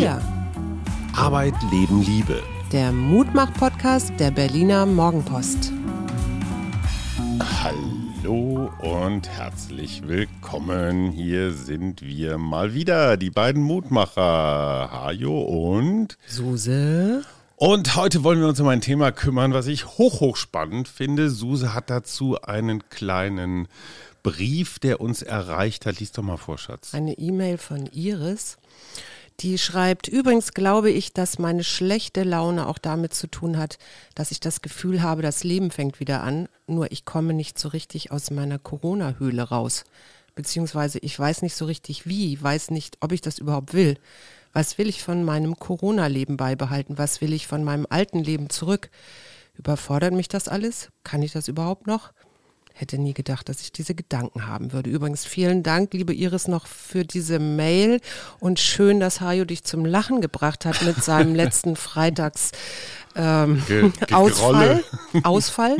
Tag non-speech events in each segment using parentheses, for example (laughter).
Wir. Arbeit, Leben, Liebe. Der Mutmach-Podcast der Berliner Morgenpost. Hallo und herzlich willkommen. Hier sind wir mal wieder, die beiden Mutmacher, Hajo und Suse. Und heute wollen wir uns um ein Thema kümmern, was ich hoch, hoch spannend finde. Suse hat dazu einen kleinen Brief, der uns erreicht hat. Lies doch mal vor, Schatz. Eine E-Mail von Iris. Die schreibt, übrigens glaube ich, dass meine schlechte Laune auch damit zu tun hat, dass ich das Gefühl habe, das Leben fängt wieder an, nur ich komme nicht so richtig aus meiner Corona-Höhle raus. Beziehungsweise ich weiß nicht so richtig wie, weiß nicht, ob ich das überhaupt will. Was will ich von meinem Corona-Leben beibehalten? Was will ich von meinem alten Leben zurück? Überfordert mich das alles? Kann ich das überhaupt noch? Hätte nie gedacht, dass ich diese Gedanken haben würde. Übrigens vielen Dank, liebe Iris, noch für diese Mail und schön, dass Hajo dich zum Lachen gebracht hat mit seinem (laughs) letzten Freitags ähm, Ge- Ge- Ausfall. Gerolle. Ausfall.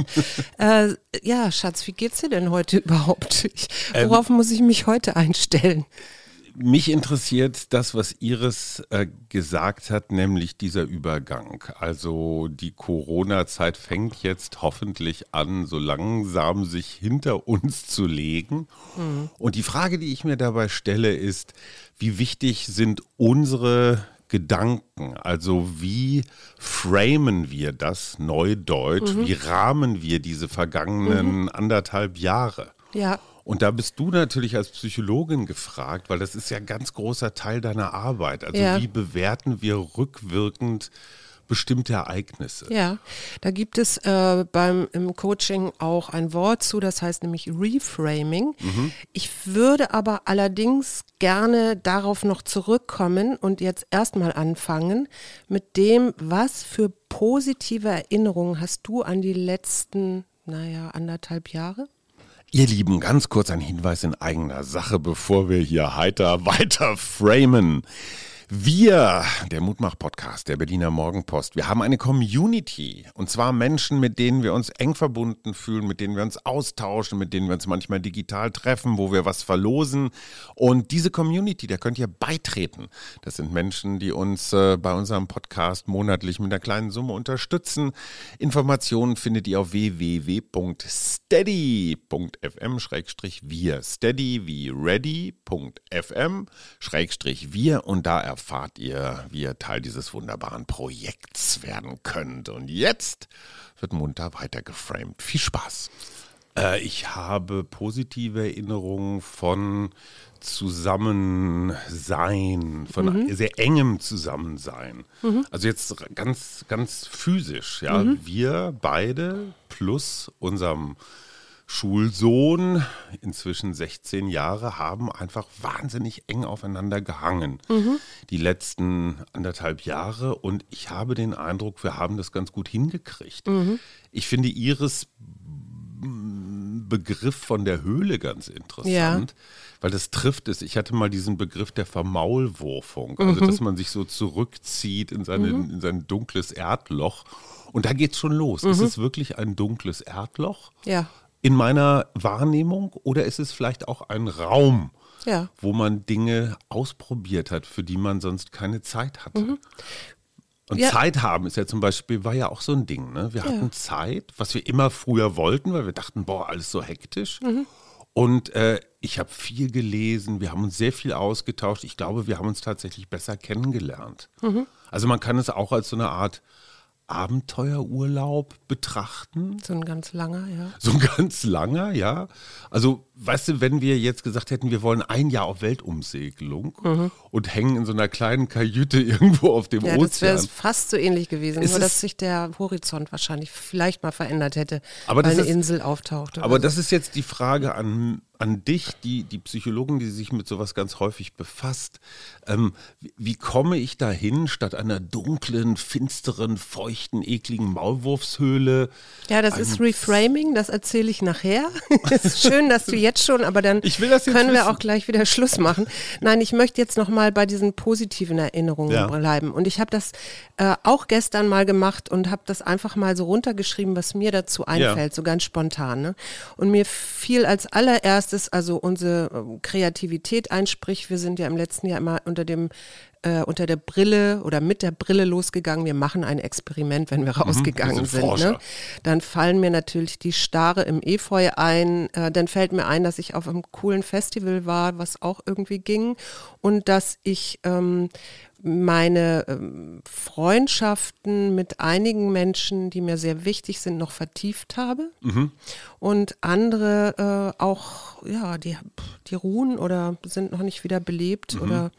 äh, ja, Schatz, wie geht's dir denn heute überhaupt? Ich, Ähm, worauf muss ich mich heute einstellen? Mich interessiert das, was Iris äh, gesagt hat, nämlich dieser Übergang. Also die Corona-Zeit fängt jetzt hoffentlich an, so langsam sich hinter uns zu legen. Und die Frage, die ich mir dabei stelle, ist, wie wichtig sind unsere Gedanken? Also wie framen wir das Neudeutsch? Wie rahmen wir diese vergangenen anderthalb Jahre? Ja, Und da bist du natürlich als Psychologin gefragt, weil das ist ja ein ganz großer Teil deiner Arbeit. Also Ja. wie bewerten wir rückwirkend bestimmte Ereignisse? Ja, da gibt es äh, beim im Coaching auch ein Wort zu, das heißt nämlich Reframing. Ich würde aber allerdings gerne darauf noch zurückkommen und jetzt erstmal anfangen mit dem, was für positive Erinnerungen hast du an die letzten, naja, anderthalb Jahre? Ihr Lieben, ganz kurz ein Hinweis in eigener Sache, bevor wir hier heiter (laughs) weiter framen. Wir, der Mutmach-Podcast der Berliner Morgenpost, wir haben eine Community. Und zwar Menschen, mit denen wir uns eng verbunden fühlen, mit denen wir uns austauschen, mit denen wir uns manchmal digital treffen, wo wir was verlosen. Und diese Community, da könnt ihr beitreten. Das sind Menschen, die uns äh, bei unserem Podcast monatlich mit einer kleinen Summe unterstützen. Informationen findet ihr auf www.steady.fm-wir. Steady wie ready.fm-wir. Und da erfahrt ihr, wie ihr Teil dieses wunderbaren Projekts werden könnt. Und jetzt wird munter weiter geframed. Viel Spaß. Äh, ich habe positive Erinnerungen von Zusammensein, von sehr engem Zusammensein. Also jetzt ganz, ganz physisch, ja. Wir beide plus unserem Schulsohn, inzwischen 16 Jahre, haben einfach wahnsinnig eng aufeinander gehangen. Die letzten anderthalb Jahre. Und ich habe den Eindruck, wir haben das ganz gut hingekriegt. Ich finde Iris Begriff von der Höhle ganz interessant, weil das trifft es. Ich hatte mal diesen Begriff der Vermaulwurfung, also dass man sich so zurückzieht in, seine, in sein dunkles Erdloch. Und da geht's schon los. Ist es wirklich ein dunkles Erdloch Ja, in meiner Wahrnehmung oder ist es vielleicht auch ein Raum, ja. wo man Dinge ausprobiert hat, für die man sonst keine Zeit hatte? Und Ja. Zeit haben ist ja zum Beispiel, war ja auch so ein Ding. Ne? Wir hatten Zeit, was wir immer früher wollten, weil wir dachten, boah, alles so hektisch. Und äh, ich habe viel gelesen, wir haben uns sehr viel ausgetauscht. Ich glaube, wir haben uns tatsächlich besser kennengelernt. Also man kann es auch als so eine Art Abenteuerurlaub betrachten. So ein ganz langer, ja. So ein ganz langer, ja. Also, weißt du, wenn wir jetzt gesagt hätten, wir wollen ein Jahr auf Weltumsegelung und hängen in so einer kleinen Kajüte (laughs) irgendwo auf dem Ja, das wäre Ozean. fast so ähnlich gewesen, Es nur dass sich der Horizont wahrscheinlich vielleicht mal verändert hätte, Aber weil eine ist- Insel auftaucht. oder Aber so. das ist jetzt die Frage an, an dich, die, die Psychologin, die sich mit sowas ganz häufig befasst. Ähm, wie, wie komme ich dahin, statt einer dunklen, finsteren, feuchten, ekligen Maulwurfshöhle? Ja, das ist Reframing, das erzähle ich nachher. (laughs) Es ist schön, dass du jetzt (laughs) schon, aber dann jetzt können wir wissen. auch gleich wieder Schluss machen. Nein, ich möchte jetzt noch mal bei diesen positiven Erinnerungen Ja. bleiben. Und ich habe das äh, auch gestern mal gemacht und habe das einfach mal so runtergeschrieben, was mir dazu einfällt, so ganz spontan. Ne? Und mir fiel als allererstes also unsere ähm, Kreativität ein, sprich, wir sind ja im letzten Jahr immer unter dem äh, unter der Brille oder mit der Brille losgegangen, wir machen ein Experiment, wenn wir Mhm, rausgegangen wir sind sind. Ne? Dann fallen mir natürlich die Starre im Efeu ein. Äh, dann fällt mir ein, dass ich auf einem coolen Festival war, was auch irgendwie ging. Und dass ich ähm, meine ähm, Freundschaften mit einigen Menschen, die mir sehr wichtig sind, noch vertieft habe. Und andere äh, auch, ja, die, die ruhen oder sind noch nicht wieder belebt oder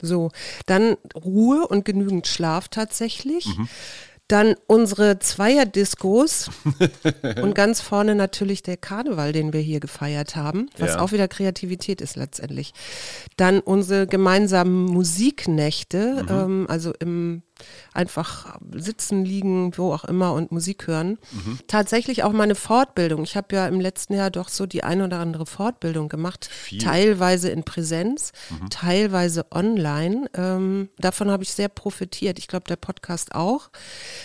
so. Dann Ruhe und genügend Schlaf tatsächlich. Dann unsere Zweierdiskos (laughs) und ganz vorne natürlich der Karneval, den wir hier gefeiert haben, was Ja. auch wieder Kreativität ist letztendlich. Dann unsere gemeinsamen Musiknächte, ähm, also im einfach sitzen, liegen, wo auch immer und Musik hören. Tatsächlich auch meine Fortbildung. Ich habe ja im letzten Jahr doch so die ein oder andere Fortbildung gemacht, Viel. teilweise in Präsenz, teilweise online. Ähm, davon habe ich sehr profitiert. Ich glaube, der Podcast auch.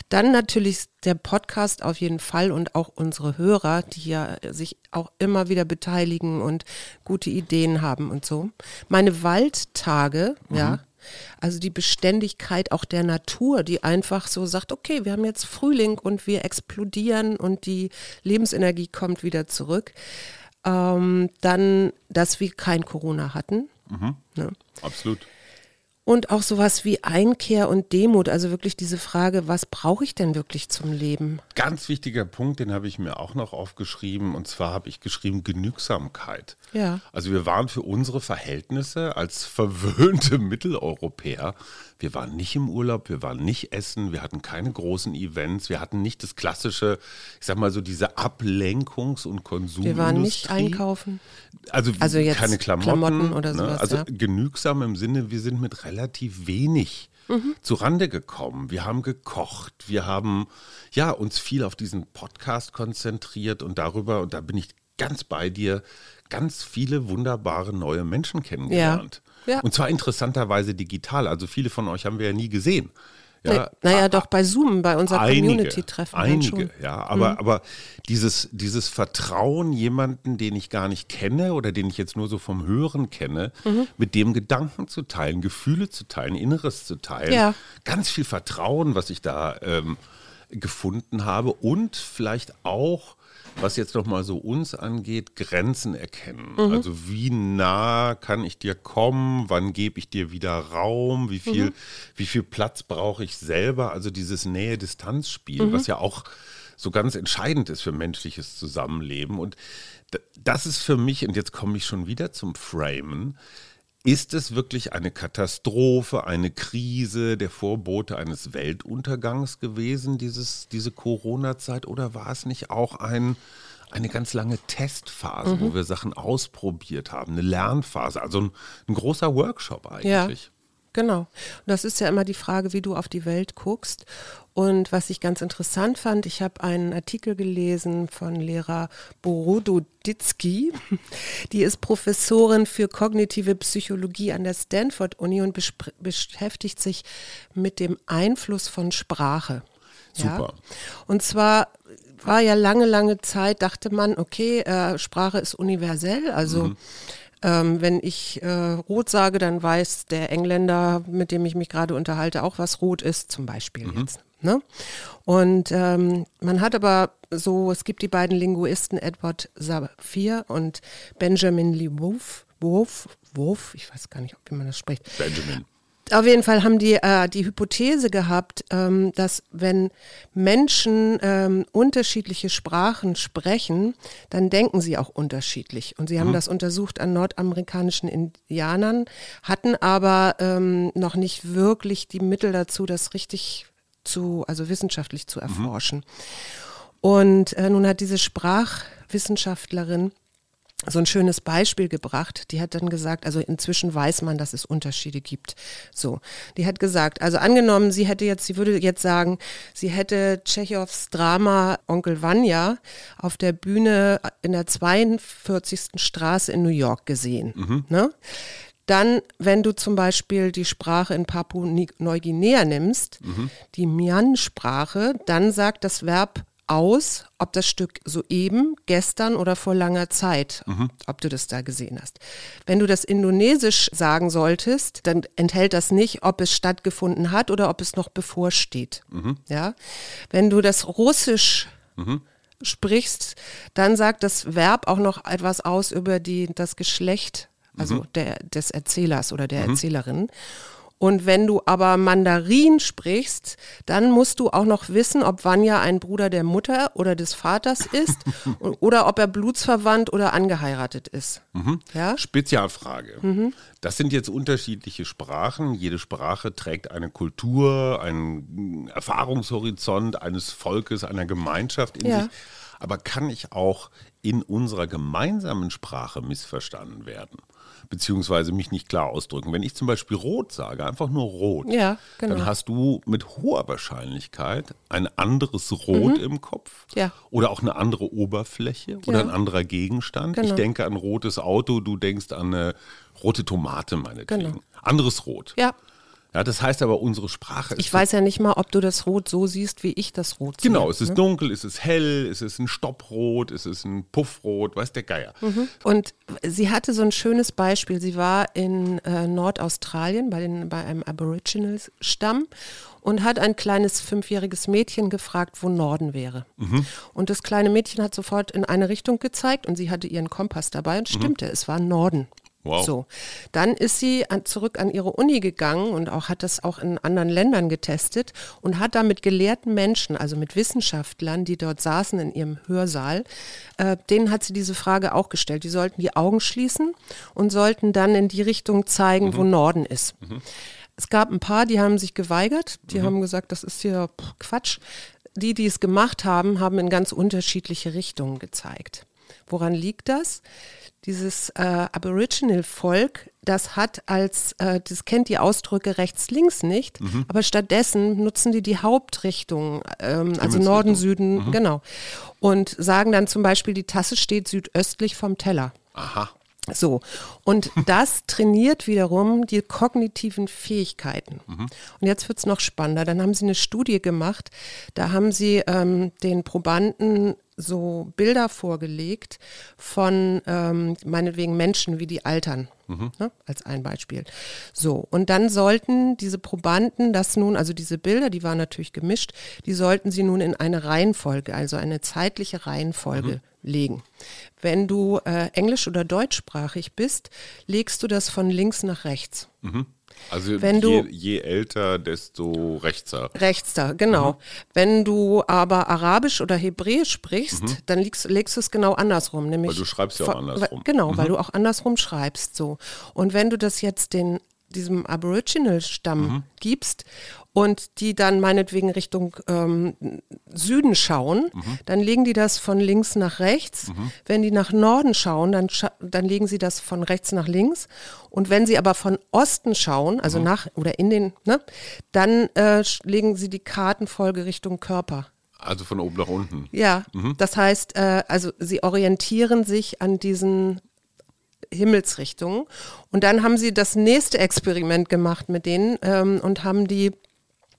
Dann natürlich der Podcast auf jeden Fall und auch unsere Hörer, die ja sich auch immer wieder beteiligen und gute Ideen haben und so. Meine Waldtage, ja. Also die Beständigkeit auch der Natur, die einfach so sagt, okay, wir haben jetzt Frühling und wir explodieren und die Lebensenergie kommt wieder zurück. Ähm, dann, dass wir kein Corona hatten. Ne? Absolut. Und auch sowas wie Einkehr und Demut, also wirklich diese Frage, was brauche ich denn wirklich zum Leben? Ganz wichtiger Punkt, den habe ich mir auch noch aufgeschrieben. Und zwar habe ich geschrieben Genügsamkeit. Ja. Also wir waren für unsere Verhältnisse als verwöhnte (laughs) Mitteleuropäer, wir waren nicht im Urlaub, wir waren nicht essen, wir hatten keine großen Events, wir hatten nicht das klassische, ich sag mal so diese Ablenkungs- und Konsumindustrie. Wir waren nicht einkaufen. Also, Also keine Klamotten, Klamotten oder ne? sowas, Also ja. genügsam im Sinne, wir sind mit relativ wenig Mhm. zurande gekommen. Wir haben gekocht, wir haben ja uns viel auf diesen Podcast konzentriert und darüber, und da bin ich ganz bei dir, ganz viele wunderbare neue Menschen kennengelernt. Ja. Und zwar interessanterweise digital. Also viele von euch haben wir ja nie gesehen. Ja, Ja, naja, doch bei Zoom, bei unserer Community-Treffen. Einige, schon. Mhm. ja. Aber, aber dieses, dieses Vertrauen, jemanden, den ich gar nicht kenne oder den ich jetzt nur so vom Hören kenne, Mhm. mit dem Gedanken zu teilen, Gefühle zu teilen, Inneres zu teilen. Ja. Ganz viel Vertrauen, was ich da ähm, gefunden habe und vielleicht auch was jetzt nochmal so uns angeht, Grenzen erkennen. Mhm. Also wie nah kann ich dir kommen, wann gebe ich dir wieder Raum, wie viel, Mhm. wie viel Platz brauche ich selber, also dieses Nähe-Distanz-Spiel, Mhm. was ja auch so ganz entscheidend ist für menschliches Zusammenleben. Und das ist für mich, und jetzt komme ich schon wieder zum Framen, ist es wirklich eine Katastrophe, eine Krise, der Vorbote eines Weltuntergangs gewesen, dieses, diese Corona-Zeit? Oder war es nicht auch ein, eine ganz lange Testphase, Mhm. wo wir Sachen ausprobiert haben, eine Lernphase, also ein, ein großer Workshop eigentlich? Genau. Und das ist ja immer die Frage, wie du auf die Welt guckst. Und was ich ganz interessant fand, ich habe einen Artikel gelesen von Lehrer Borododitzky. (laughs) Die ist Professorin für kognitive Psychologie an der Stanford Uni und beschäftigt sich mit dem Einfluss von Sprache. Super. Und zwar war ja lange, lange Zeit, dachte man, okay, äh, Sprache ist universell. Also ähm, wenn ich äh, rot sage, dann weiß der Engländer, mit dem ich mich gerade unterhalte, auch, was rot ist, zum Beispiel jetzt. Ne? Und ähm, man hat aber so, es gibt die beiden Linguisten Edward Saphir und Benjamin Lee Wolf, Wolf, Wolf, ich weiß gar nicht, wie man das spricht. Benjamin. Auf jeden Fall haben die äh, die Hypothese gehabt, ähm, dass wenn Menschen ähm, unterschiedliche Sprachen sprechen, dann denken sie auch unterschiedlich. Und sie haben das untersucht an nordamerikanischen Indianern, hatten aber ähm, noch nicht wirklich die Mittel dazu, das richtig zu, also wissenschaftlich zu erforschen. Und äh, nun hat diese Sprachwissenschaftlerin so ein schönes Beispiel gebracht. Die hat dann gesagt, also inzwischen weiß man, dass es Unterschiede gibt. So, die hat gesagt, also angenommen, sie hätte jetzt, sie würde jetzt sagen, sie hätte Tschechows Drama Onkel Vanya auf der Bühne in der 42. Straße in New York gesehen. Ne? Dann, wenn du zum Beispiel die Sprache in Papua-Neuguinea nimmst, die Mian-Sprache, dann sagt das Verb aus, ob das Stück soeben, gestern oder vor langer Zeit, ob du das da gesehen hast. Wenn du das Indonesisch sagen solltest, dann enthält das nicht, ob es stattgefunden hat oder ob es noch bevorsteht. Ja? Wenn du das Russisch sprichst, dann sagt das Verb auch noch etwas aus über die, das Geschlecht, also der, des Erzählers oder der Erzählerin. Und wenn du aber Mandarin sprichst, dann musst du auch noch wissen, ob Vanya ein Bruder der Mutter oder des Vaters (laughs) ist oder ob er blutsverwandt oder angeheiratet ist. Ja? Spezialfrage. Das sind jetzt unterschiedliche Sprachen. Jede Sprache trägt eine Kultur, einen Erfahrungshorizont eines Volkes, einer Gemeinschaft in Ja. sich. Aber kann ich auch in unserer gemeinsamen Sprache missverstanden werden? Beziehungsweise mich nicht klar ausdrücken. Wenn ich zum Beispiel rot sage, einfach nur rot, Ja, genau. dann hast du mit hoher Wahrscheinlichkeit ein anderes Rot im Kopf Mhm. Ja. oder auch eine andere Oberfläche oder Ja. ein anderer Gegenstand. Ich Genau. denke an rotes Auto, du denkst an eine rote Tomate meinetwegen. Genau. Anderes Rot. Ja, Ja, das heißt aber, unsere Sprache ist ich weiß ja nicht mal, ob du das Rot so siehst, wie ich das Rot sehe. Genau, es ist dunkel, es ist hell, es ist ein Stopprot, es ist ein Puffrot, weiß der Geier. Und sie hatte so ein schönes Beispiel. Sie war in äh, Nordaustralien bei, den, bei einem Aboriginal-Stamm und hat ein kleines fünfjähriges Mädchen gefragt, wo Norden wäre. Und das kleine Mädchen hat sofort in eine Richtung gezeigt und sie hatte ihren Kompass dabei und stimmte, es war Norden. Wow. So, dann ist sie an, zurück an ihre Uni gegangen und auch hat das auch in anderen Ländern getestet und hat da mit gelehrten Menschen, also mit Wissenschaftlern, die dort saßen in ihrem Hörsaal, äh, denen hat sie diese Frage auch gestellt. Die sollten die Augen schließen und sollten dann in die Richtung zeigen, wo Norden ist. Es gab ein paar, die haben sich geweigert, die haben gesagt, das ist hier Quatsch. Die, die es gemacht haben, haben in ganz unterschiedliche Richtungen gezeigt. Woran liegt das? Dieses äh, Aboriginal-Volk, das hat als, äh, das kennt die Ausdrücke rechts-links nicht, aber stattdessen nutzen die die Hauptrichtung, ähm, also. Norden, Süden, genau. Und sagen dann zum Beispiel, die Tasse steht südöstlich vom Teller. Aha. So, und (laughs) das trainiert wiederum die kognitiven Fähigkeiten. Und jetzt wird's noch spannender. Dann haben sie eine Studie gemacht, da haben sie ähm, den Probanden so Bilder vorgelegt von ähm, meinetwegen Menschen, wie die altern, ne, als ein Beispiel. So, und dann sollten diese Probanden das nun, also diese Bilder, die waren natürlich gemischt, die sollten sie nun in eine Reihenfolge, also eine zeitliche Reihenfolge legen. Wenn du äh, englisch- oder deutschsprachig bist, legst du das von links nach rechts. Also Wenn je, du- je älter, desto rechtser. Rechts da, genau. Wenn du aber Arabisch oder Hebräisch sprichst, dann legst, legst du es genau andersrum. Nämlich Weil du schreibst ja auch andersrum. Mhm. Genau, weil du auch andersrum schreibst. So. Und wenn du das jetzt den, diesem Aboriginal-Stamm Mhm. gibst und die dann meinetwegen Richtung ähm, Süden schauen, Mhm. dann legen die das von links nach rechts. Wenn die nach Norden schauen, dann, scha dann legen sie das von rechts nach links. Und wenn sie aber von Osten schauen, also Mhm. nach oder in den, ne, dann äh, legen sie die Kartenfolge Richtung Körper. Also von oben nach unten. Ja, das heißt, äh, also sie orientieren sich an diesen Himmelsrichtungen. Und dann haben sie das nächste Experiment gemacht mit denen ähm, und haben die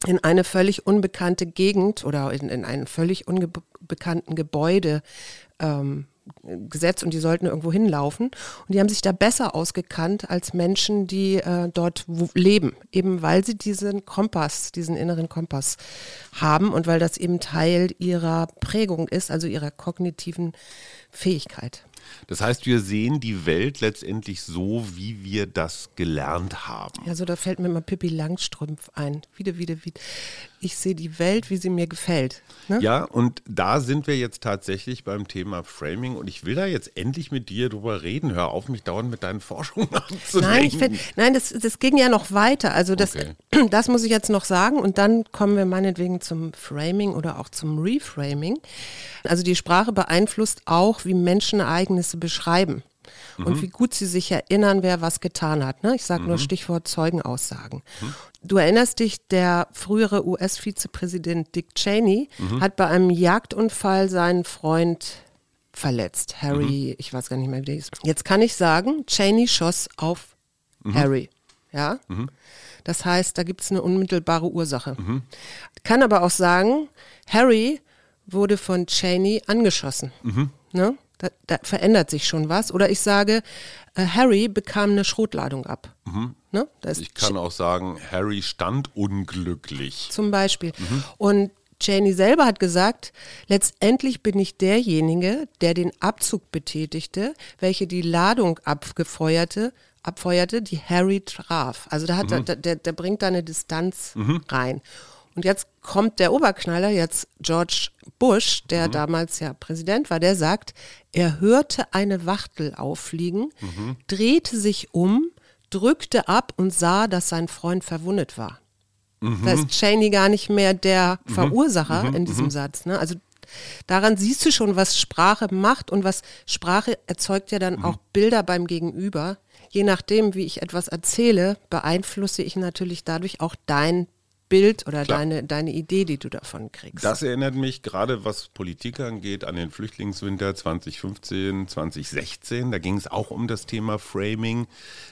in eine völlig unbekannte Gegend oder in, in einen völlig unbekannten Gebäude ähm, gesetzt und die sollten irgendwo hinlaufen. Und die haben sich da besser ausgekannt als Menschen, die äh, dort leben, eben weil sie diesen Kompass, diesen inneren Kompass haben und weil das eben Teil ihrer Prägung ist, also ihrer kognitiven Fähigkeit. Das heißt, wir sehen die Welt letztendlich so, wie wir das gelernt haben. Ja, so da fällt mir mal Pippi Langstrumpf ein. Wieder, wieder, wieder. Ich sehe die Welt, wie sie mir gefällt. Ne? Ja, und da sind wir jetzt tatsächlich beim Thema Framing und ich will da jetzt endlich mit dir drüber reden. Hör auf, mich dauernd mit deinen Forschungen (laughs) abzulenken. Nein, find, nein, das, das ging ja noch weiter. Also das, Okay. (clears throat) das muss ich jetzt noch sagen und dann kommen wir meinetwegen zum Framing oder auch zum Reframing. Also die Sprache beeinflusst auch, wie Menschen Ereignisse beschreiben und wie gut sie sich erinnern, wer was getan hat. Ne? Ich sage nur Stichwort Zeugenaussagen. Du erinnerst dich, der frühere US-Vizepräsident Dick Cheney hat bei einem Jagdunfall seinen Freund verletzt. Harry, ich weiß gar nicht mehr, wie der hieß. Jetzt kann ich sagen, Cheney schoss auf Harry. Ja? Das heißt, da gibt es eine unmittelbare Ursache. Kann aber auch sagen, Harry wurde von Cheney angeschossen. Ne? Da, da verändert sich schon was. Oder ich sage, äh, Harry bekam eine Schrotladung ab. Ne? Da ist Ich kann auch sagen, Harry stand unglücklich. zum Beispiel. Und Cheney selber hat gesagt, letztendlich bin ich derjenige, der den Abzug betätigte, welche die Ladung abgefeuerte, abfeuerte, die Harry traf. Also da hat er, der, der, der bringt da eine Distanz rein. Und jetzt kommt der Oberknaller, jetzt George Bush, der damals ja Präsident war, der sagt, er hörte eine Wachtel auffliegen, drehte sich um, drückte ab und sah, dass sein Freund verwundet war. Da ist Cheney gar nicht mehr der Verursacher in diesem Satz. Ne? Also daran siehst du schon, was Sprache macht und was Sprache erzeugt ja dann auch Bilder beim Gegenüber. Je nachdem, wie ich etwas erzähle, beeinflusse ich natürlich dadurch auch dein Bild oder Klar. deine, deine Idee, die du davon kriegst. Das erinnert mich gerade, was Politik angeht, an den Flüchtlingswinter 2015, 2016. Da ging es auch um das Thema Framing.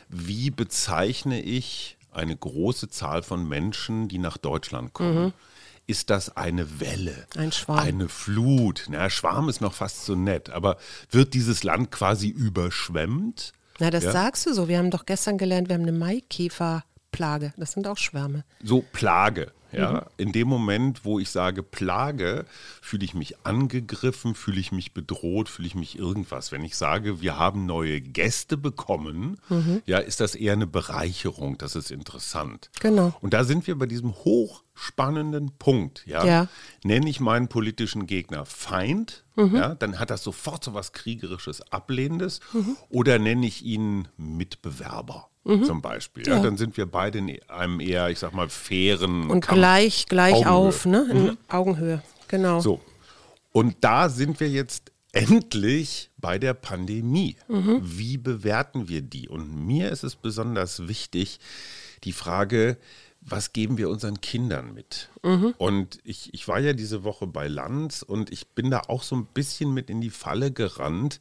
Wie bezeichne ich eine große Zahl von Menschen, die nach Deutschland kommen? Ist das eine Welle? Ein Schwarm. Eine Flut? Na, Schwarm ist noch fast so nett, aber wird dieses Land quasi überschwemmt? Na, das Ja. sagst du so. Wir haben doch gestern gelernt, wir haben eine Maikäferplage. Das sind auch Schwärme. so Plage. Ja, Mhm. in dem Moment, wo ich sage Plage, fühle ich mich angegriffen, fühle ich mich bedroht, fühle ich mich irgendwas. Wenn ich sage, wir haben neue Gäste bekommen, Mhm. ja, ist das eher eine Bereicherung. Das ist interessant. Genau. Und da sind wir bei diesem hochspannenden Punkt. Ja, Ja. nenne ich meinen politischen Gegner Feind, Mhm. ja, dann hat das sofort so was kriegerisches, ablehnendes. Oder nenne ich ihn Mitbewerber. Zum Beispiel. Ja. Mhm. Ja. Dann sind wir beide in einem eher, ich sag mal, fairen Und Kampf. gleich, gleich Augenhöhe. auf, ne? In Augenhöhe. Genau. So. Und da sind wir jetzt endlich bei der Pandemie. Mhm. Wie bewerten wir die? Und mir ist es besonders wichtig, die Frage, was geben wir unseren Kindern mit? Mhm. Und ich, ich war ja diese Woche bei Lanz und ich bin da auch so ein bisschen mit in die Falle gerannt,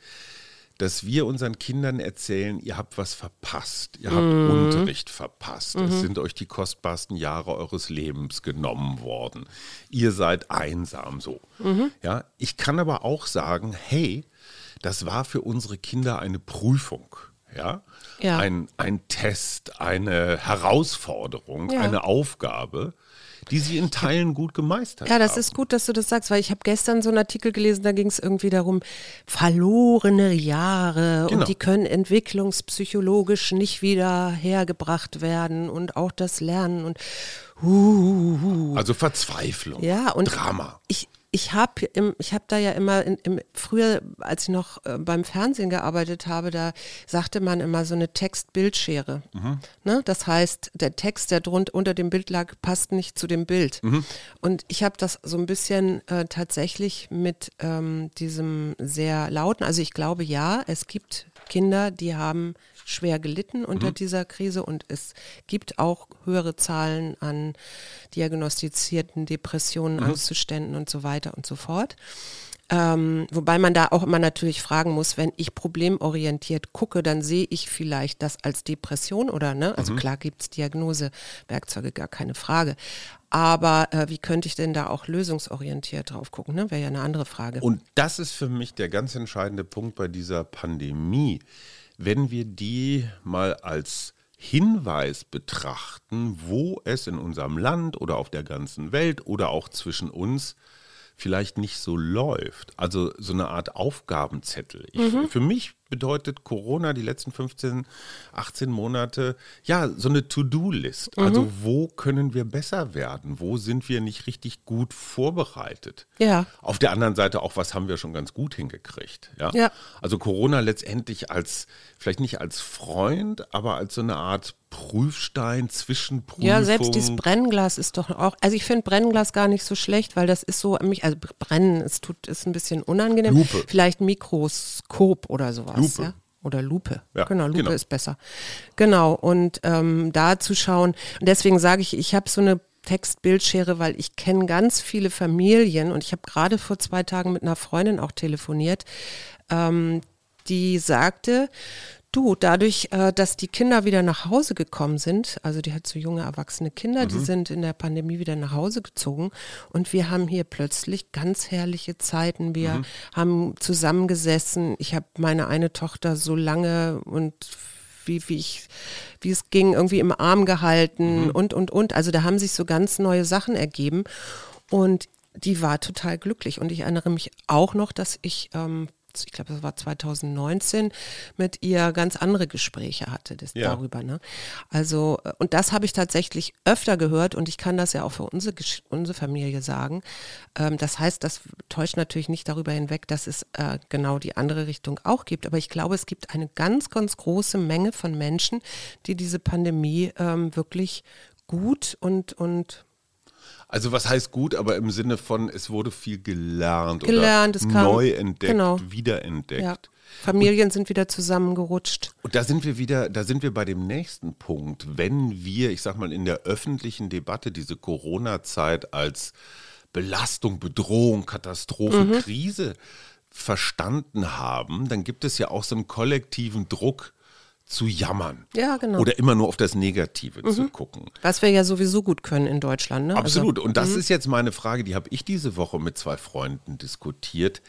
dass wir unseren Kindern erzählen, ihr habt was verpasst, ihr habt Mhm. Unterricht verpasst, es sind euch die kostbarsten Jahre eures Lebens genommen worden, ihr seid einsam so. Mhm. Ja, ich kann aber auch sagen, hey, das war für unsere Kinder eine Prüfung. Ja? Ja. Ein, ein Test, eine Herausforderung, Ja. eine Aufgabe, die sie in Teilen gut gemeistert Ja, das haben. ist gut, dass du das sagst, weil ich habe gestern so einen Artikel gelesen, da ging es irgendwie darum, verlorene Jahre Genau. und die können entwicklungspsychologisch nicht wieder hergebracht werden und auch das Lernen und uh, Also Verzweiflung, ja und Drama. Ich ich habe ich habe da ja immer in, im, früher, als ich noch äh, beim Fernsehen gearbeitet habe, da sagte man immer so eine Text-Bildschere. Ne? Das heißt, der Text, der drunter unter dem Bild lag, passt nicht zu dem Bild. Und ich habe das so ein bisschen äh, tatsächlich mit ähm, diesem sehr lauten, also ich glaube ja, es gibt Kinder, die haben schwer gelitten unter dieser Krise und es gibt auch höhere Zahlen an diagnostizierten Depressionen, Angstzuständen und so weiter und so fort. Ähm, wobei man da auch immer natürlich fragen muss, wenn ich problemorientiert gucke, dann sehe ich vielleicht das als Depression oder ne? Also klar gibt es Diagnosewerkzeuge, gar keine Frage. Aber äh, wie könnte ich denn da auch lösungsorientiert drauf gucken? Ne? Wäre ja eine andere Frage. Und das ist für mich der ganz entscheidende Punkt bei dieser Pandemie. Wenn wir die mal als Hinweis betrachten, wo es in unserem Land oder auf der ganzen Welt oder auch zwischen uns vielleicht nicht so läuft. Also so eine Art Aufgabenzettel. Ich, Für mich bedeutet Corona die letzten 15, 18 Monate, ja, so eine To-Do-List. Also wo können wir besser werden? Wo sind wir nicht richtig gut vorbereitet? Ja. Auf der anderen Seite auch, was haben wir schon ganz gut hingekriegt? Ja. Ja. Also Corona letztendlich als, vielleicht nicht als Freund, aber als so eine Art Prüfstein, Zwischenprüfung. Ja, selbst dieses Brennglas ist doch auch, also ich finde Brennglas gar nicht so schlecht, weil das ist so, mich, also Brennen, es tut, ist ein bisschen unangenehm. Lupe. Vielleicht Mikroskop oder sowas. Lupe. Ja? Oder Lupe. Ja, genau, Lupe genau. ist besser. Genau, und ähm, da zu schauen, und deswegen sage ich, ich habe so eine Textbildschere, weil ich kenne ganz viele Familien und ich habe gerade vor zwei Tagen mit einer Freundin auch telefoniert, ähm, die sagte, Du, dadurch, äh, dass die Kinder wieder nach Hause gekommen sind, also die hat so junge erwachsene Kinder, mhm. die sind in der Pandemie wieder nach Hause gezogen und wir haben hier plötzlich ganz herrliche Zeiten. Wir mhm. haben zusammengesessen. Ich habe meine eine Tochter so lange und wie, wie ich, wie es ging, irgendwie im Arm gehalten mhm. und, und, und. Also da haben sich so ganz neue Sachen ergeben und die war total glücklich. Und ich erinnere mich auch noch, dass ich ähm, ich glaube, das war 2019, mit ihr ganz andere Gespräche hatte das ja. darüber. Ne? Also, äh, und das habe ich tatsächlich öfter gehört und ich kann das ja auch für unsere, unsere Familie sagen. Ähm, das heißt, das täuscht natürlich nicht darüber hinweg, dass es äh, genau die andere Richtung auch gibt. Aber ich glaube, es gibt eine ganz, ganz große Menge von Menschen, die diese Pandemie ähm, wirklich gut und, und also was heißt gut, aber im Sinne von, es wurde viel gelernt, gelernt oder neu entdeckt, genau. wiederentdeckt. Ja. Familien und, sind wieder zusammengerutscht. Und da sind wir wieder, da sind wir bei dem nächsten Punkt. Wenn wir, ich sag mal, in der öffentlichen Debatte diese Corona-Zeit als Belastung, Bedrohung, Katastrophe, mhm. Krise verstanden haben, dann gibt es ja auch so einen kollektiven Druck, zu jammern. Ja, genau. Oder immer nur auf das Negative mhm. zu gucken. Was wir ja sowieso gut können in Deutschland. Ne? Absolut. Also, und das mhm. ist jetzt meine Frage, die habe ich diese Woche mit zwei Freunden diskutiert.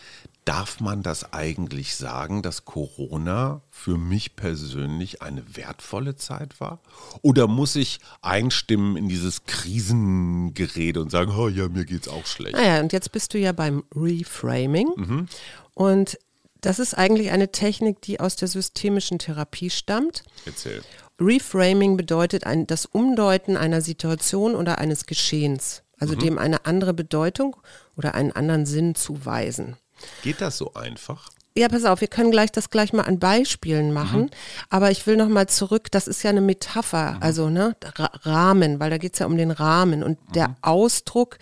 Darf man das eigentlich sagen, dass Corona für mich persönlich eine wertvolle Zeit war? Oder muss ich einstimmen in dieses Krisengerede und sagen, oh ja, mir geht's auch schlecht? Naja, und jetzt bist du ja beim Reframing. Mhm. Und das ist eigentlich eine Technik, die aus der systemischen Therapie stammt. Erzähl. Reframing bedeutet ein, das Umdeuten einer Situation oder eines Geschehens, also mhm. dem eine andere Bedeutung oder einen anderen Sinn zuweisen. Geht das so einfach? Ja, pass auf, wir können gleich das gleich mal an Beispielen machen. Mhm. Aber ich will noch mal zurück, das ist ja eine Metapher, mhm. also ne, Rahmen, weil da geht es ja um den Rahmen. Und mhm. der Ausdruck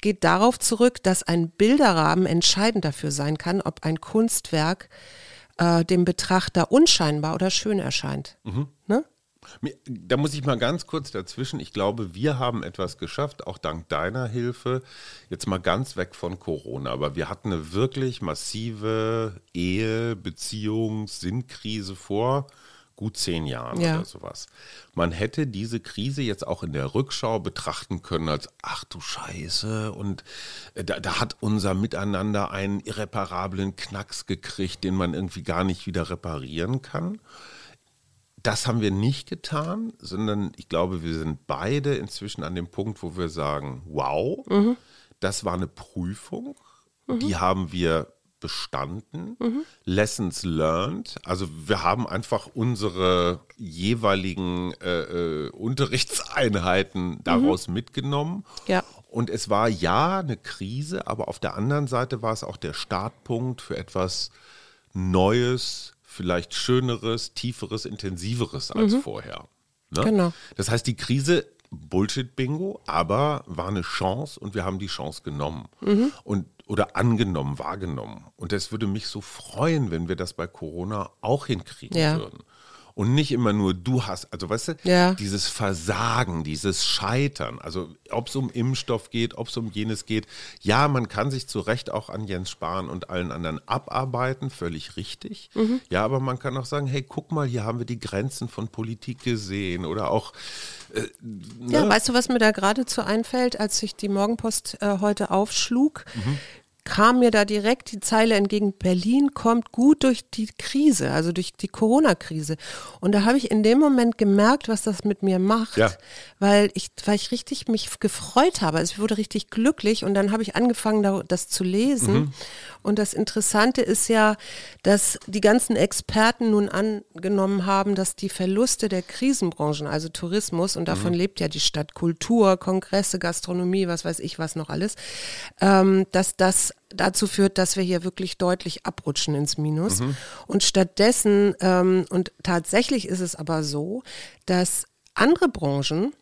geht darauf zurück, dass ein Bilderrahmen entscheidend dafür sein kann, ob ein Kunstwerk äh, dem Betrachter unscheinbar oder schön erscheint. Mhm. Ne? Da muss ich mal ganz kurz dazwischen. Ich glaube, wir haben etwas geschafft, auch dank deiner Hilfe. Jetzt mal ganz weg von Corona. Aber wir hatten eine wirklich massive Ehe, Beziehungs, Sinnkrise vor gut zehn Jahren ja. oder sowas. Man hätte diese Krise jetzt auch in der Rückschau betrachten können als, ach du Scheiße, und äh, da, da, hat unser Miteinander einen irreparablen Knacks gekriegt, den man irgendwie gar nicht wieder reparieren kann das haben wir nicht getan, sondern ich glaube, wir sind beide inzwischen an dem Punkt, wo wir sagen, wow, mhm. das war eine Prüfung, mhm. die haben wir bestanden, mhm. Lessons learned. Also wir haben einfach unsere jeweiligen äh, äh, Unterrichtseinheiten daraus mhm. mitgenommen. Ja. Und es war ja eine Krise, aber auf der anderen Seite war es auch der Startpunkt für etwas Neues, vielleicht schöneres, tieferes, intensiveres als mhm. vorher. Ne? Genau. Das heißt, die Krise Bullshit-Bingo, aber war eine Chance und wir haben die Chance genommen. Mhm. Und oder angenommen, wahrgenommen. Und das würde mich so freuen, wenn wir das bei Corona auch hinkriegen ja. würden und nicht immer nur du hast, also weißt du, ja. dieses Versagen, dieses Scheitern, also ob es um Impfstoff geht, ob es um jenes geht, ja, man kann sich zu Recht auch an Jens Spahn und allen anderen abarbeiten, völlig richtig. Mhm. Ja, aber man kann auch sagen, hey, guck mal, hier haben wir die Grenzen von Politik gesehen oder auch äh, ne? ja, weißt du, was mir da geradezu einfällt, als ich die Morgenpost äh, heute aufschlug? Mhm kam mir da direkt die Zeile entgegen, Berlin kommt gut durch die Krise, also durch die Corona-Krise. Und da habe ich in dem Moment gemerkt, was das mit mir macht, ja. weil, ich, weil ich richtig mich gefreut habe. Also ich wurde richtig glücklich und dann habe ich angefangen, das zu lesen. Mhm. Und das Interessante ist ja, dass die ganzen Experten nun angenommen haben, dass die Verluste der Krisenbranchen, also Tourismus, und davon mhm. lebt ja die Stadt, Kultur, Kongresse, Gastronomie, was weiß ich, was noch alles, ähm, dass das dazu führt, dass wir hier wirklich deutlich abrutschen ins Minus. Mhm. Und stattdessen, ähm, und tatsächlich ist es aber so, dass andere Branchen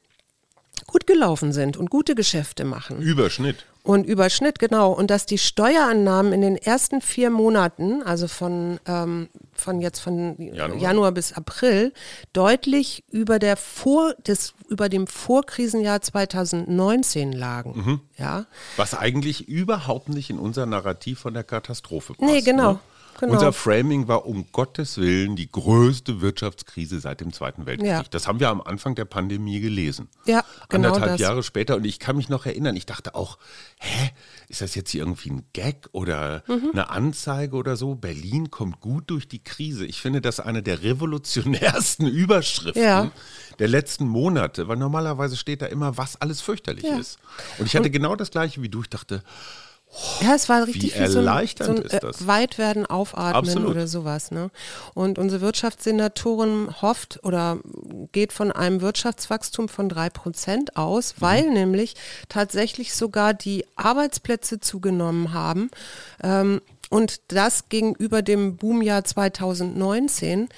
gut gelaufen sind und gute Geschäfte machen. Überschnitt. Und Überschnitt, genau. Und dass die Steuerannahmen in den ersten vier Monaten, also von, ähm, von jetzt von Januar. Januar. bis April, deutlich über, der Vor, des, über dem Vorkrisenjahr 2019 lagen. Mhm. Ja? Was eigentlich überhaupt nicht in unser Narrativ von der Katastrophe passt. Nee, genau. Ne? Genau. Unser Framing war um Gottes Willen die größte Wirtschaftskrise seit dem Zweiten Weltkrieg. Ja. Das haben wir am Anfang der Pandemie gelesen. Ja, genau Anderthalb das. Jahre später. Und ich kann mich noch erinnern, ich dachte auch, hä, ist das jetzt hier irgendwie ein Gag oder Mhm. eine Anzeige oder so? Berlin kommt gut durch die Krise. Ich finde das eine der revolutionärsten (laughs) Überschriften Ja. der letzten Monate, weil normalerweise steht da immer, was alles fürchterlich Ja. ist. Und ich hatte genau das gleiche wie du. Ich dachte, Ja, es war richtig wie, so ein, so ein ist das. äh, Weitwerden, Aufatmen Absolut. oder sowas. Ne? Und unsere Wirtschaftssenatorin hofft oder geht von einem Wirtschaftswachstum von drei Prozent aus, weil nämlich tatsächlich sogar die Arbeitsplätze zugenommen haben. Ähm, und das gegenüber dem Boomjahr 2019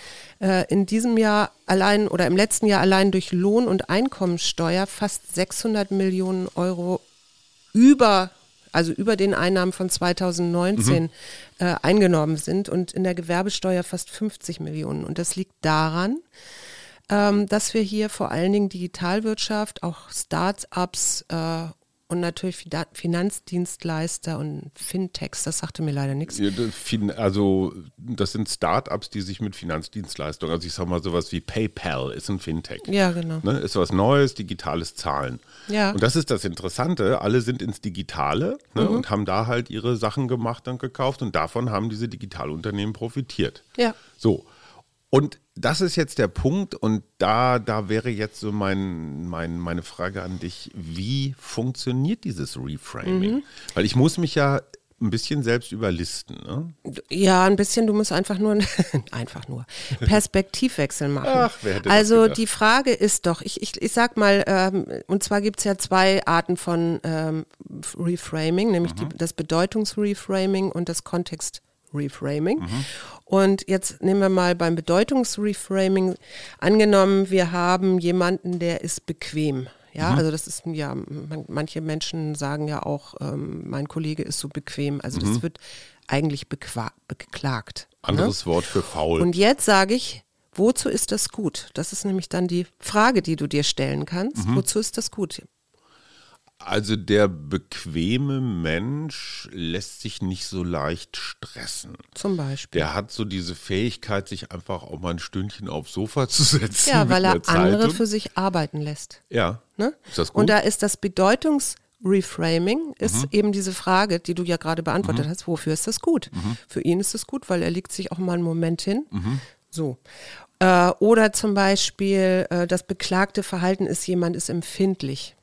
äh, in diesem Jahr allein oder im letzten Jahr allein durch Lohn- und Einkommensteuer fast 600 Millionen Euro über, also über den Einnahmen von 2019 äh, eingenommen sind und in der Gewerbesteuer fast 50 Millionen. Und das liegt daran, ähm, dass wir hier vor allen Dingen Digitalwirtschaft, auch Start-ups äh, und natürlich Finanzdienstleister und Fintechs, das sagte mir leider nichts. Also das sind Start-ups, die sich mit Finanzdienstleistungen, also ich sag mal sowas wie PayPal ist ein Fintech. Ja, genau. Ne, ist was Neues, digitales Zahlen. Ja. Und das ist das Interessante, alle sind ins Digitale ne, Mhm. und haben da halt ihre Sachen gemacht und gekauft und davon haben diese Digitalunternehmen profitiert. Ja. So. Und das ist jetzt der Punkt und da, da wäre jetzt so mein, mein, meine Frage an dich, wie funktioniert dieses Reframing? Mhm. Weil ich muss mich ja ein bisschen selbst überlisten. Ne? Ja, ein bisschen, du musst einfach nur, (laughs) einfach nur, (laughs) Perspektivwechsel machen. Ach, wer hätte also die Frage ist doch, ich, ich, ich sag mal, ähm, und zwar gibt es ja zwei Arten von ähm, Reframing, nämlich Mhm. die, das Bedeutungsreframing und das Kontext-Reframing. Mhm. Und jetzt nehmen wir mal beim Bedeutungsreframing, angenommen, wir haben jemanden, der ist bequem. Ja, Mhm. also das ist ja, man, manche Menschen sagen ja auch, ähm, mein Kollege ist so bequem. Also Mhm. das wird eigentlich beklagt. ne? Anderes Wort für faul. Und jetzt sage ich, wozu ist das gut? Das ist nämlich dann die Frage, die du dir stellen kannst. Mhm. Wozu ist das gut? Also der bequeme Mensch lässt sich nicht so leicht stressen. Zum Beispiel. Der hat so diese Fähigkeit, sich einfach auch mal ein Stündchen aufs Sofa zu setzen. ja, weil er andere Zeitung. für sich arbeiten lässt. Ja. Ne? Ist das gut? Und da ist das Bedeutungs-Reframing, ist Mhm. eben diese Frage, die du ja gerade beantwortet hast, wofür ist das gut? Mhm. Für ihn ist es gut, weil er legt sich auch mal einen Moment hin. So. Äh, oder zum Beispiel, äh, das beklagte Verhalten ist, jemand ist empfindlich.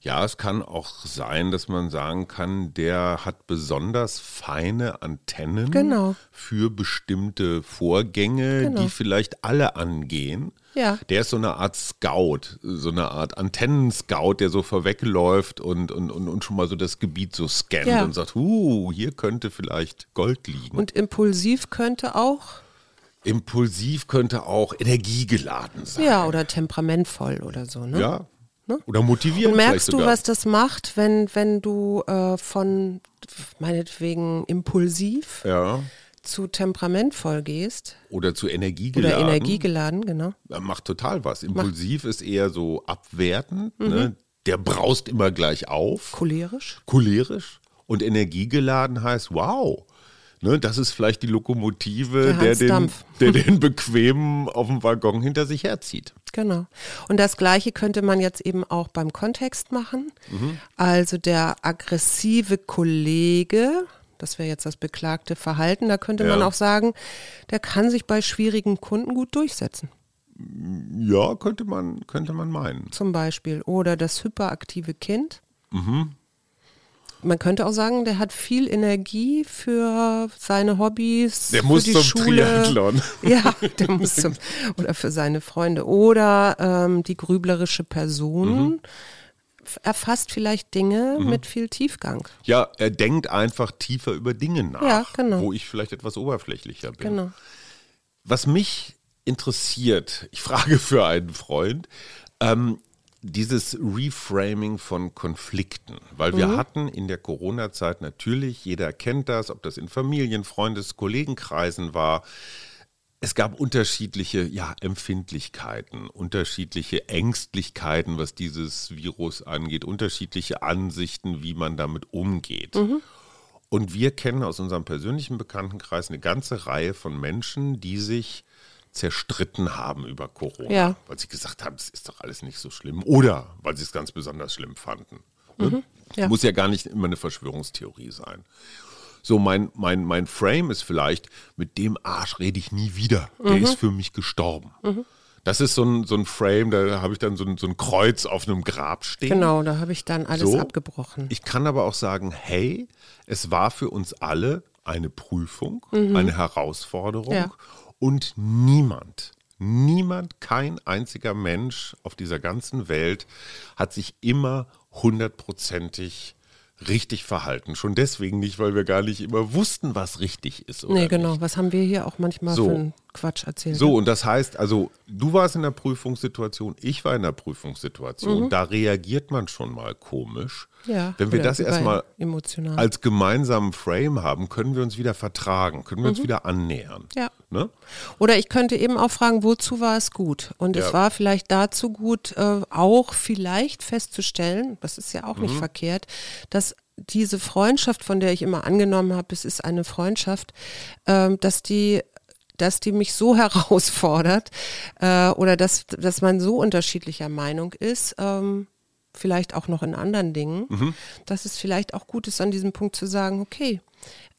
Ja, es kann auch sein, dass man sagen kann, der hat besonders feine Antennen Genau. für bestimmte Vorgänge, Genau. die vielleicht alle angehen. Ja. Der ist so eine Art Scout, so eine Art Antennenscout, der so vorwegläuft und, und, und, und schon mal so das Gebiet so scannt Ja. und sagt, uh, hier könnte vielleicht Gold liegen. Und impulsiv könnte auch, Impulsiv könnte auch energiegeladen sein. ja, oder temperamentvoll oder so. Ne? Ja. Ne? Oder motivierend Und merkst du, was das macht, wenn, wenn du äh, von meinetwegen impulsiv Ja. zu temperamentvoll gehst? Oder zu energiegeladen. Oder energiegeladen, genau. Macht total was. Impulsiv ist eher so abwertend. Ne? Der braust immer gleich auf. Cholerisch? Cholerisch. Und energiegeladen heißt, wow. Ne, das ist vielleicht die Lokomotive, Der der, den, der den Bequemen auf dem Waggon hinter sich herzieht. Genau. Und das Gleiche könnte man jetzt eben auch beim Kontext machen. Also der aggressive Kollege, das wäre jetzt das beklagte Verhalten, da könnte man Ja. auch sagen, der kann sich bei schwierigen Kunden gut durchsetzen, Ja, könnte man, könnte man meinen. zum Beispiel. Oder das hyperaktive Kind. Man könnte auch sagen, der hat viel Energie für seine Hobbys, Der für muss die zum Schule. Triathlon. (laughs) Ja, der muss zum, oder für seine Freunde. Oder ähm, die grüblerische Person Mhm. erfasst vielleicht Dinge mit viel Tiefgang. Ja, er denkt einfach tiefer über Dinge nach, Ja, genau. wo ich vielleicht etwas oberflächlicher bin. Genau. Was mich interessiert, ich (laughs) frage für einen Freund, ähm, dieses Reframing von Konflikten, weil wir hatten in der Corona-Zeit natürlich, jeder kennt das, ob das in Familien, Freundes-, Kollegenkreisen war, es gab unterschiedliche ja, Empfindlichkeiten, unterschiedliche Ängstlichkeiten, was dieses Virus angeht, unterschiedliche Ansichten, wie man damit umgeht. Und wir kennen aus unserem persönlichen Bekanntenkreis eine ganze Reihe von Menschen, die sich zerstritten haben über Corona, Ja. weil sie gesagt haben, es ist doch alles nicht so schlimm oder weil sie es ganz besonders schlimm fanden. Ne? ja. Muss ja gar nicht immer eine Verschwörungstheorie sein. So, mein, mein, mein Frame ist vielleicht, mit dem Arsch rede ich nie wieder. Der Mhm. ist für mich gestorben. Das ist so ein, so ein Frame, da habe ich dann so ein, so ein Kreuz auf einem Grab stehen. Genau, da habe ich dann alles So. abgebrochen. Ich kann aber auch sagen, hey, es war für uns alle eine Prüfung, eine Herausforderung Mhm. Ja. Und niemand, niemand, kein einziger Mensch auf dieser ganzen Welt hat sich immer hundertprozentig richtig verhalten. Schon deswegen nicht, weil wir gar nicht immer wussten, was richtig ist. Oder nee, genau. Nicht. Was haben wir hier auch manchmal So. für einen Quatsch erzählt? So, und das heißt, also du warst in der Prüfungssituation, ich war in der Prüfungssituation. Da reagiert man schon mal komisch. Mhm. ja, Wenn wir das erstmal emotional. als gemeinsamen Frame haben, können wir uns wieder vertragen, können wir uns wieder annähern. Mhm. Ja. Ne? Oder ich könnte eben auch fragen, wozu war es gut? Und Ja. es war vielleicht dazu gut, äh, auch vielleicht festzustellen, das ist ja auch Mhm. nicht verkehrt, dass diese Freundschaft, von der ich immer angenommen habe, es ist eine Freundschaft, ähm, dass die dass die mich so (laughs) herausfordert äh, oder dass, dass man so unterschiedlicher Meinung ist, ähm, vielleicht auch noch in anderen Dingen, Mhm. dass es vielleicht auch gut ist, an diesem Punkt zu sagen, okay,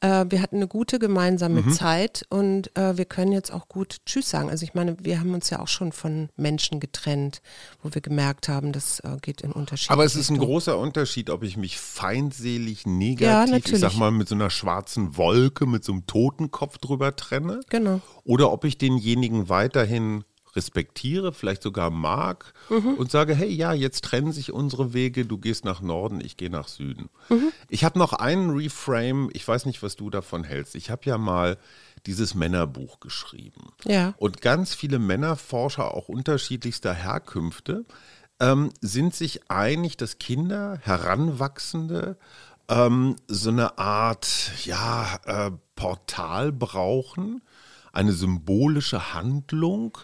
äh, wir hatten eine gute gemeinsame Mhm. Zeit und äh, wir können jetzt auch gut Tschüss sagen. Also ich meine, wir haben uns ja auch schon von Menschen getrennt, wo wir gemerkt haben, das äh, geht in unterschiedliche Aber es ist ein großer Unterschied, ob ich mich feindselig, Ja, negativ, ich natürlich. sag mal mit so einer schwarzen Wolke, mit so einem Totenkopf drüber trenne. Genau. Oder ob ich denjenigen weiterhin respektiere, vielleicht sogar mag Mhm. und sage, hey, ja, jetzt trennen sich unsere Wege, du gehst nach Norden, ich gehe nach Süden. Mhm. Ich habe noch einen Reframe, ich weiß nicht, was du davon hältst. Ich habe ja mal dieses Männerbuch geschrieben. Ja. Und ganz viele Männerforscher, auch unterschiedlichster Herkünfte, ähm, sind sich einig, dass Kinder, Heranwachsende, ähm, so eine Art ja, äh, Portal brauchen, eine symbolische Handlung,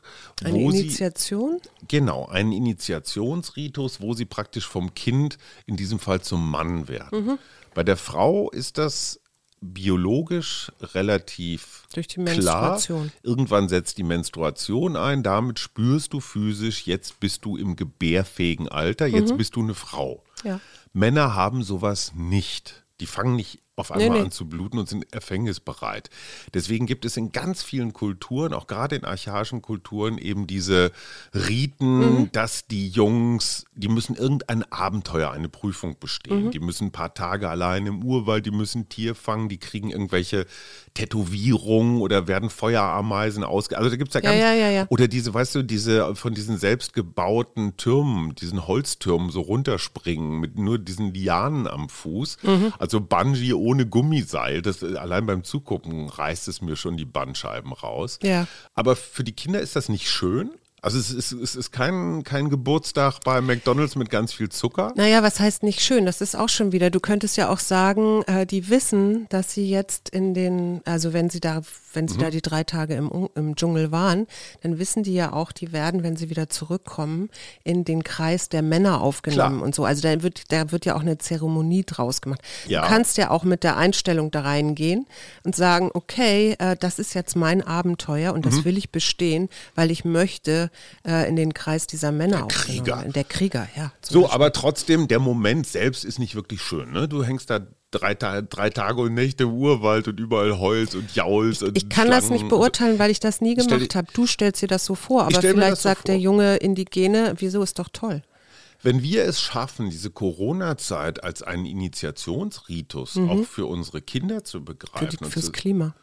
Eine wo sie Initiation? Genau, einen Initiationsritus, wo sie praktisch vom Kind in diesem Fall zum Mann werden. Mhm. Bei der Frau ist das biologisch relativ Durch die klar. Menstruation. Irgendwann setzt die Menstruation ein, damit spürst du physisch, jetzt bist du im gebärfähigen Alter, jetzt bist du eine Frau. Mhm. Ja. Männer haben sowas nicht. Die fangen nicht auf einmal Nee, nee. an zu bluten und sind erfängnisbereit. Deswegen gibt es in ganz vielen Kulturen, auch gerade in archaischen Kulturen, eben diese Riten, Mhm. dass die Jungs, die müssen irgendein Abenteuer, eine Prüfung Mhm. bestehen. Die müssen ein paar Tage allein im Urwald, die müssen Tier fangen, die kriegen irgendwelche Tätowierungen oder werden Feuerameisen ausge... Also da gibt es ja Ja, ganz... ja, ja, ja. Oder diese, weißt du, diese von diesen selbstgebauten Türmen, diesen Holztürmen so runterspringen mit nur diesen Lianen am Fuß. Mhm. Also Bungee ohne Gummiseil. Das, äh, allein beim Zugucken reißt es mir schon die Bandscheiben raus. Ja. Aber für die Kinder ist das nicht schön. Also es ist, es ist kein, kein Geburtstag bei McDonalds mit ganz viel Zucker. Naja, was heißt nicht schön? Das ist auch schon wieder. Du könntest ja auch sagen, äh, die wissen, dass sie jetzt in den, also wenn sie da, wenn Mhm. sie da die drei Tage im, im Dschungel waren, dann wissen die ja auch, die werden, wenn sie wieder zurückkommen, in den Kreis der Männer aufgenommen Klar. und so. Also da wird, da wird ja auch eine Zeremonie draus gemacht. Ja. Du kannst ja auch mit der Einstellung da reingehen und sagen, okay, äh, das ist jetzt mein Abenteuer und das Mhm. will ich bestehen, weil ich möchte äh, in den Kreis dieser Männer aufgenommen Krieger. Der Krieger, ja. So, Beispiel. aber trotzdem, der Moment selbst ist nicht wirklich schön. Ne? Du hängst da drei, drei Tage und Nächte im Urwald und überall Holz und Jaulst und Ich kann das Schlangen nicht und so. beurteilen, weil ich das nie gemacht habe. Du stellst dir das so vor, aber vielleicht das so sagt der junge Indigene, wieso ist doch toll. Wenn wir es schaffen, diese Corona-Zeit als einen Initiationsritus auch für unsere Kinder zu Mhm. Für begreifen, die, und fürs Klima.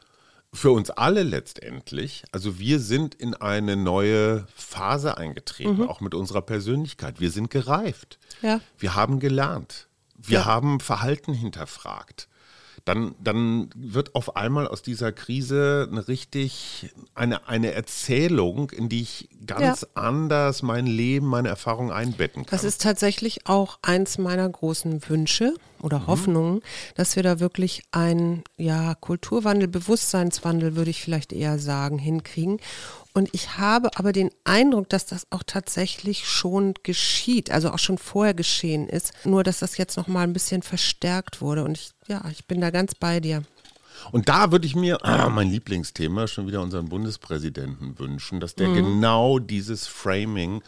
Für uns alle letztendlich, also wir sind in eine neue Phase eingetreten, auch mit unserer Persönlichkeit. Wir sind gereift. Mhm. Ja. Wir haben gelernt. Wir Ja. haben Verhalten hinterfragt. Dann, dann wird auf einmal aus dieser Krise eine richtig, eine, eine Erzählung, in die ich ganz Ja. anders mein Leben, meine Erfahrung einbetten kann. Das ist tatsächlich auch eins meiner großen Wünsche, oder Hoffnungen, dass wir da wirklich einen ja, Kulturwandel, Bewusstseinswandel, würde ich vielleicht eher sagen, hinkriegen. Und ich habe aber den Eindruck, dass das auch tatsächlich schon geschieht, also auch schon vorher geschehen ist, nur dass das jetzt noch mal ein bisschen verstärkt wurde. Und ich, ja, ich bin da ganz bei dir. Und da würde ich mir, ah, mein Lieblingsthema, schon wieder unseren Bundespräsidenten wünschen, dass der mhm. genau dieses Framing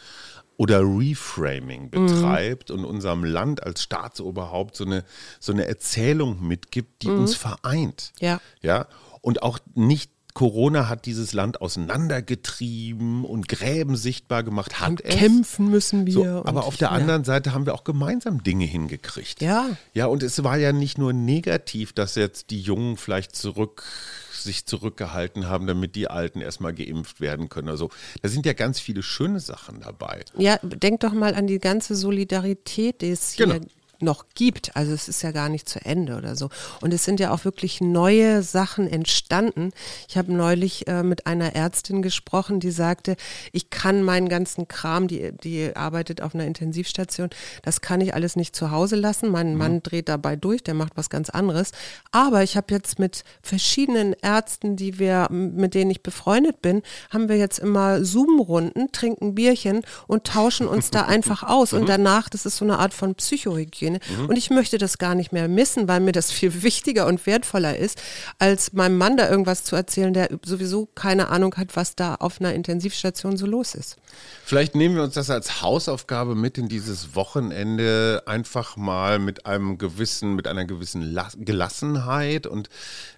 oder Reframing betreibt mhm. und unserem Land als Staatsoberhaupt so eine, so eine Erzählung mitgibt, die mhm. uns vereint. Ja. Ja. Und auch nicht Corona hat dieses Land auseinandergetrieben und Gräben sichtbar gemacht. Hat und es. Kämpfen müssen wir. So, aber auf der ja. anderen Seite haben wir auch gemeinsam Dinge hingekriegt. Ja. Ja, und es war ja nicht nur negativ, dass jetzt die Jungen vielleicht zurück sich zurückgehalten haben, damit die Alten erstmal geimpft werden können. Also da sind ja ganz viele schöne Sachen dabei. Ja, denk doch mal an die ganze Solidarität, die es hier genau noch gibt. Also es ist ja gar nicht zu Ende oder so. Und es sind ja auch wirklich neue Sachen entstanden. Ich habe neulich äh, mit einer Ärztin gesprochen, die sagte, ich kann meinen ganzen Kram, die, die arbeitet auf einer Intensivstation, das kann ich alles nicht zu Hause lassen. Mein mhm. Mann dreht dabei durch, der macht was ganz anderes. Aber ich habe jetzt mit verschiedenen Ärzten, die wir, mit denen ich befreundet bin, haben wir jetzt immer Zoom-Runden, trinken Bierchen und tauschen uns da (laughs) einfach aus. Und mhm. danach, das ist so eine Art von Psychohygiene Szene. Mhm. Und ich möchte das gar nicht mehr missen, weil mir das viel (laughs) wichtiger und wertvoller ist, als meinem Mann da irgendwas zu erzählen, der sowieso keine Ahnung hat, was da auf einer Intensivstation so los ist. Vielleicht nehmen wir uns das als Hausaufgabe mit in dieses Wochenende, einfach mal mit einem gewissen, mit einer gewissen Gelassenheit und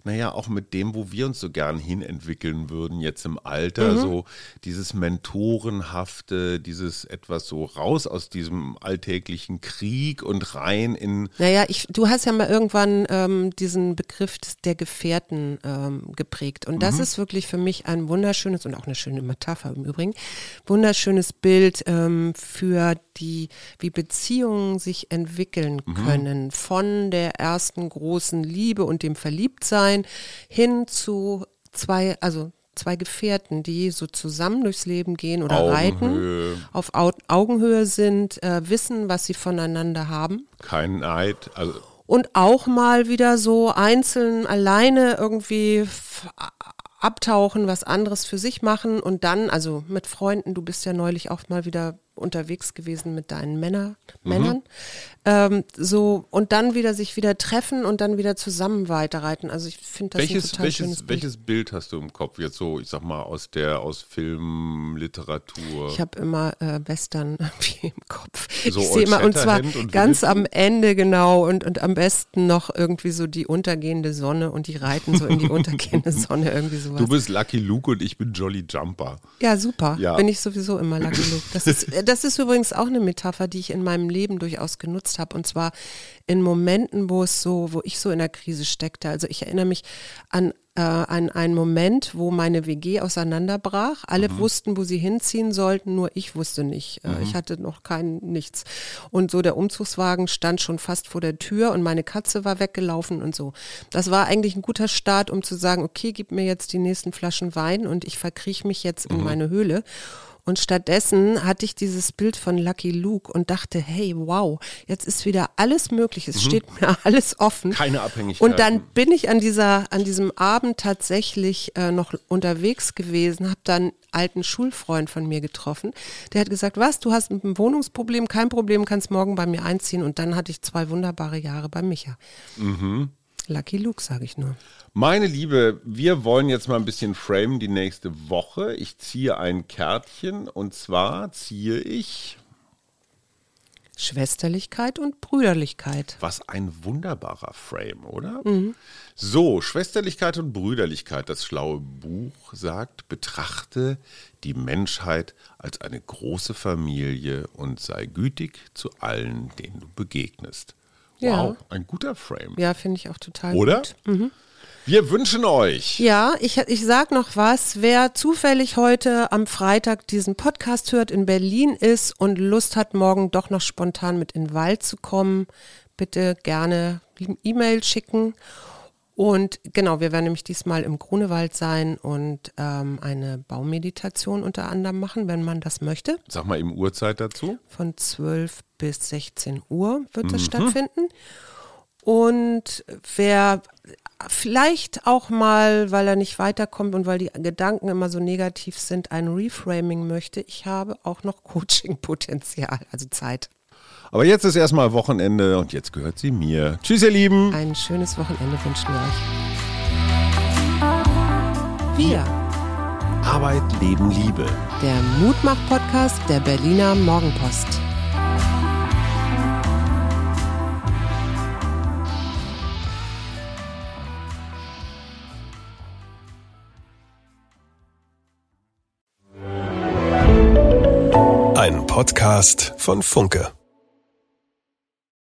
naja, auch mit dem, wo wir uns so gern hinentwickeln würden, jetzt im Alter, mhm. so dieses Mentorenhafte, dieses etwas so raus aus diesem alltäglichen Krieg und rein in. Naja, ich, du hast ja mal irgendwann ähm, diesen Begriff der Gefährten ähm, geprägt. Und das mhm. ist wirklich für mich ein wunderschönes und auch eine schöne Metapher im Übrigen, wunderschönes Bild ähm, für die, wie Beziehungen sich entwickeln mhm. können. Von der ersten großen Liebe und dem Verliebtsein hin zu zwei, also zwei Gefährten, die so zusammen durchs Leben gehen oder Augenhöhe. reiten, auf Au Augenhöhe sind, äh, wissen, was sie voneinander haben. Kein Neid. Also und auch mal wieder so einzeln alleine irgendwie abtauchen, was anderes für sich machen und dann, also mit Freunden, du bist ja neulich auch mal wieder unterwegs gewesen mit deinen Männer, mhm. Männern. Ähm, so und dann wieder sich wieder treffen und dann wieder zusammen weiterreiten. Also ich finde das welches, ein total welches, schönes Bild. Welches Bild hast du im Kopf jetzt so, ich sag mal, aus der, aus Film, Literatur? Ich habe immer äh, Western (laughs) irgendwie im Kopf. So ich sehe immer, und zwar und ganz am Ende genau und, und am besten noch irgendwie so die untergehende Sonne und die reiten so in die (laughs) untergehende Sonne, irgendwie sowas. Du bist Lucky Luke und ich bin Jolly Jumper. Ja, super. Ja. Bin ich sowieso immer Lucky Luke. Das ist, das ist übrigens auch eine Metapher, die ich in meinem Leben durchaus genutzt habe. Und zwar in Momenten, wo es so, wo ich so in der Krise steckte. Also ich erinnere mich an äh, an einen Moment, wo meine WG auseinanderbrach. Alle mhm. wussten, wo sie hinziehen sollten, nur ich wusste nicht. Äh, mhm. Ich hatte noch kein nichts. Und so der Umzugswagen stand schon fast vor der Tür und meine Katze war weggelaufen und so. Das war eigentlich ein guter Start, um zu sagen, okay, gib mir jetzt die nächsten Flaschen Wein und ich verkrieche mich jetzt in mhm. meine Höhle. Und stattdessen hatte ich dieses Bild von Lucky Luke und dachte, hey, wow, jetzt ist wieder alles möglich. Es mhm. steht mir (laughs) alles offen. Keine Abhängigkeit. Und dann bin ich an dieser, an diesem Abend tatsächlich äh, noch unterwegs gewesen, habe dann alten Schulfreund von mir getroffen. Der hat gesagt, was, du hast ein Wohnungsproblem, kein Problem, kannst morgen bei mir einziehen. Und dann hatte ich zwei wunderbare Jahre bei Micha. Mhm. Lucky Luke, sage ich nur. Meine Liebe, wir wollen jetzt mal ein bisschen framen die nächste Woche. Ich ziehe ein Kärtchen und zwar ziehe ich Schwesterlichkeit und Brüderlichkeit. Was ein wunderbarer Frame, oder? Mhm. So, Schwesterlichkeit und Brüderlichkeit, das schlaue Buch sagt, betrachte die Menschheit als eine große Familie und sei gütig zu allen, denen du begegnest. Wow, ja. ein guter Frame. Ja, finde ich auch total Oder? gut. Oder? Mhm. Wir wünschen euch. Ja, ich, ich sag noch was. Wer zufällig heute am Freitag diesen Podcast hört, in Berlin ist und Lust hat, morgen doch noch spontan mit in den Wald zu kommen, bitte gerne E-Mail schicken. Und genau, wir werden nämlich diesmal im Grunewald sein und ähm, eine Baumeditation unter anderem machen, wenn man das möchte. Sag mal im Uhrzeit dazu. Von 12 bis 16 Uhr wird das mhm. stattfinden. Und wer vielleicht auch mal, weil er nicht weiterkommt und weil die Gedanken immer so negativ sind, ein Reframing möchte, ich habe auch noch (laughs) Coaching-Potenzial, also Zeit. Aber jetzt ist erstmal Wochenende und jetzt gehört sie mir. Tschüss, ihr Lieben. Ein schönes Wochenende wünschen wir euch. Wir. Arbeit, Leben, Liebe. Der Mutmach-Podcast der Berliner Morgenpost. Ein Podcast von Funke.